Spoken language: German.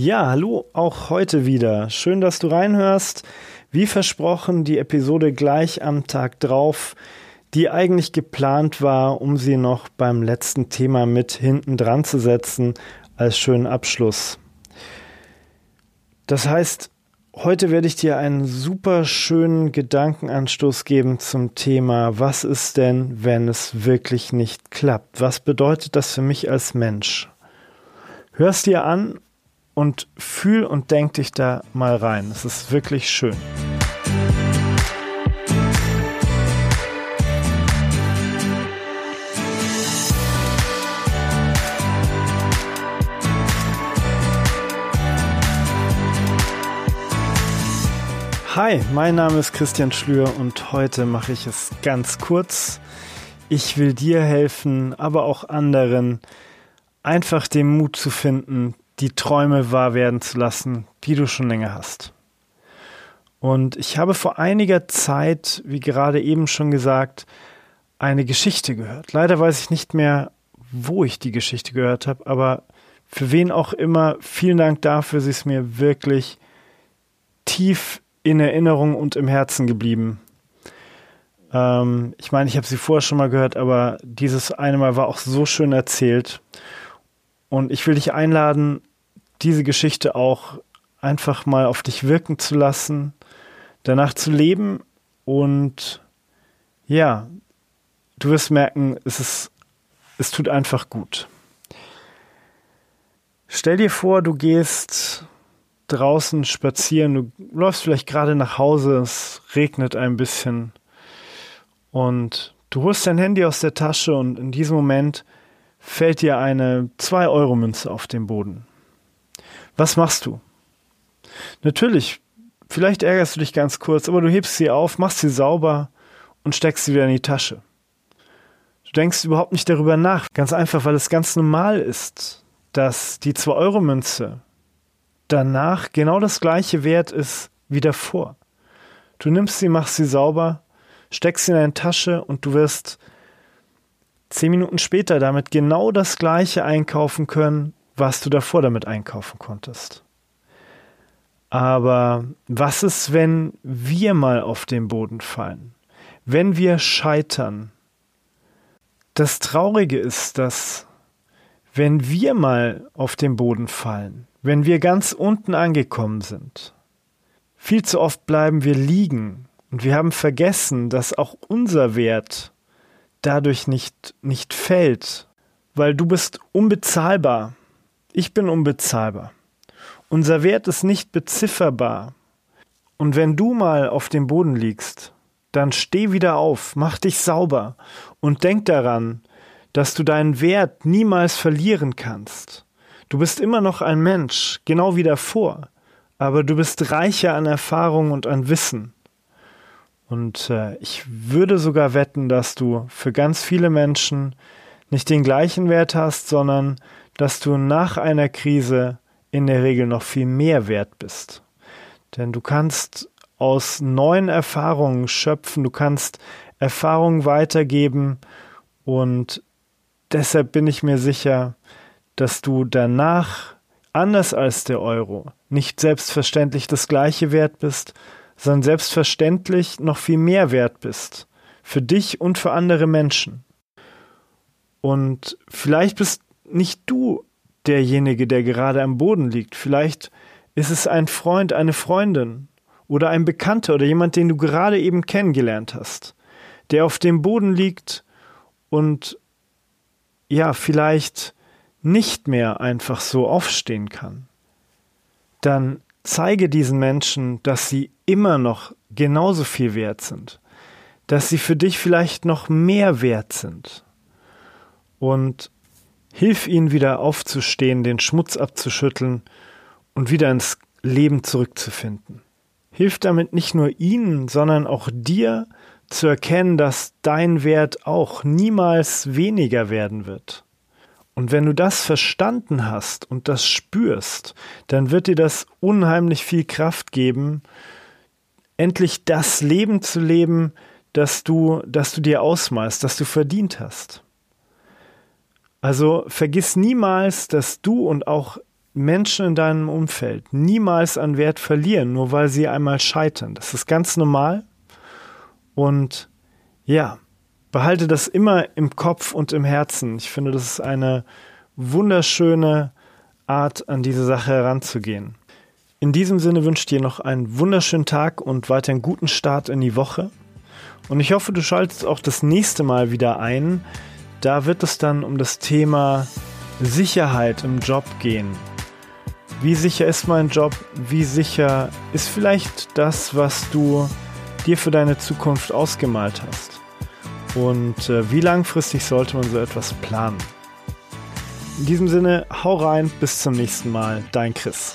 Ja, hallo, auch heute wieder. Schön, dass du reinhörst. Wie versprochen, die Episode gleich am Tag drauf, die eigentlich geplant war, um sie noch beim letzten Thema mit hinten dran zu setzen als schönen Abschluss. Das heißt, heute werde ich dir einen super schönen Gedankenanstoß geben zum Thema, was ist denn, wenn es wirklich nicht klappt? Was bedeutet das für mich als Mensch? Hörst dir an und fühl und denk dich da mal rein. Es ist wirklich schön. Hi, mein Name ist Christian Schlür und heute mache ich es ganz kurz. Ich will dir helfen, aber auch anderen, einfach den Mut zu finden, die Träume wahr werden zu lassen, die du schon länger hast. Und ich habe vor einiger Zeit, wie gerade eben schon gesagt, eine Geschichte gehört. Leider weiß ich nicht mehr, wo ich die Geschichte gehört habe, aber für wen auch immer, vielen Dank dafür, sie ist mir wirklich tief in Erinnerung und im Herzen geblieben. Ähm, ich meine, ich habe sie vorher schon mal gehört, aber dieses eine Mal war auch so schön erzählt. Und ich will dich einladen, diese Geschichte auch einfach mal auf dich wirken zu lassen, danach zu leben und ja, du wirst merken, es ist, es tut einfach gut. Stell dir vor, du gehst draußen spazieren, du läufst vielleicht gerade nach Hause, es regnet ein bisschen und du holst dein Handy aus der Tasche und in diesem Moment fällt dir eine 2-Euro-Münze auf den Boden. Was machst du? Natürlich, vielleicht ärgerst du dich ganz kurz, aber du hebst sie auf, machst sie sauber und steckst sie wieder in die Tasche. Du denkst überhaupt nicht darüber nach, ganz einfach, weil es ganz normal ist, dass die 2-Euro-Münze danach genau das gleiche wert ist wie davor. Du nimmst sie, machst sie sauber, steckst sie in deine Tasche und du wirst zehn Minuten später damit genau das gleiche einkaufen können, was du davor damit einkaufen konntest. Aber was ist, wenn wir mal auf den Boden fallen? Wenn wir scheitern? Das Traurige ist, dass wenn wir mal auf den Boden fallen, wenn wir ganz unten angekommen sind, viel zu oft bleiben wir liegen und wir haben vergessen, dass auch unser Wert dadurch nicht, nicht fällt, weil du bist unbezahlbar. Ich bin unbezahlbar. Unser Wert ist nicht bezifferbar. Und wenn du mal auf dem Boden liegst, dann steh wieder auf, mach dich sauber und denk daran, dass du deinen Wert niemals verlieren kannst. Du bist immer noch ein Mensch, genau wie davor, aber du bist reicher an Erfahrung und an Wissen. Und äh, ich würde sogar wetten, dass du für ganz viele Menschen nicht den gleichen Wert hast, sondern dass du nach einer Krise in der Regel noch viel mehr wert bist. Denn du kannst aus neuen Erfahrungen schöpfen, du kannst Erfahrungen weitergeben und deshalb bin ich mir sicher, dass du danach, anders als der Euro, nicht selbstverständlich das gleiche wert bist, sondern selbstverständlich noch viel mehr wert bist. Für dich und für andere Menschen. Und vielleicht bist nicht du derjenige, der gerade am Boden liegt. Vielleicht ist es ein Freund, eine Freundin oder ein Bekannter oder jemand, den du gerade eben kennengelernt hast, der auf dem Boden liegt und ja, vielleicht nicht mehr einfach so aufstehen kann. Dann zeige diesen Menschen, dass sie immer noch genauso viel wert sind, dass sie für dich vielleicht noch mehr wert sind und hilf ihnen wieder aufzustehen, den Schmutz abzuschütteln und wieder ins Leben zurückzufinden. Hilf damit nicht nur ihnen, sondern auch dir zu erkennen, dass dein Wert auch niemals weniger werden wird. Und wenn du das verstanden hast und das spürst, dann wird dir das unheimlich viel Kraft geben, endlich das Leben zu leben, das du, das du dir ausmalst, das du verdient hast. Also vergiss niemals, dass du und auch Menschen in deinem Umfeld niemals an Wert verlieren, nur weil sie einmal scheitern. Das ist ganz normal. Und ja, behalte das immer im Kopf und im Herzen. Ich finde, das ist eine wunderschöne Art, an diese Sache heranzugehen. In diesem Sinne wünsche ich dir noch einen wunderschönen Tag und weiter einen guten Start in die Woche. Und ich hoffe, du schaltest auch das nächste Mal wieder ein. Da wird es dann um das Thema Sicherheit im Job gehen. Wie sicher ist mein Job? Wie sicher ist vielleicht das, was du dir für deine Zukunft ausgemalt hast? Und äh, wie langfristig sollte man so etwas planen? In diesem Sinne, hau rein, bis zum nächsten Mal, dein Chris.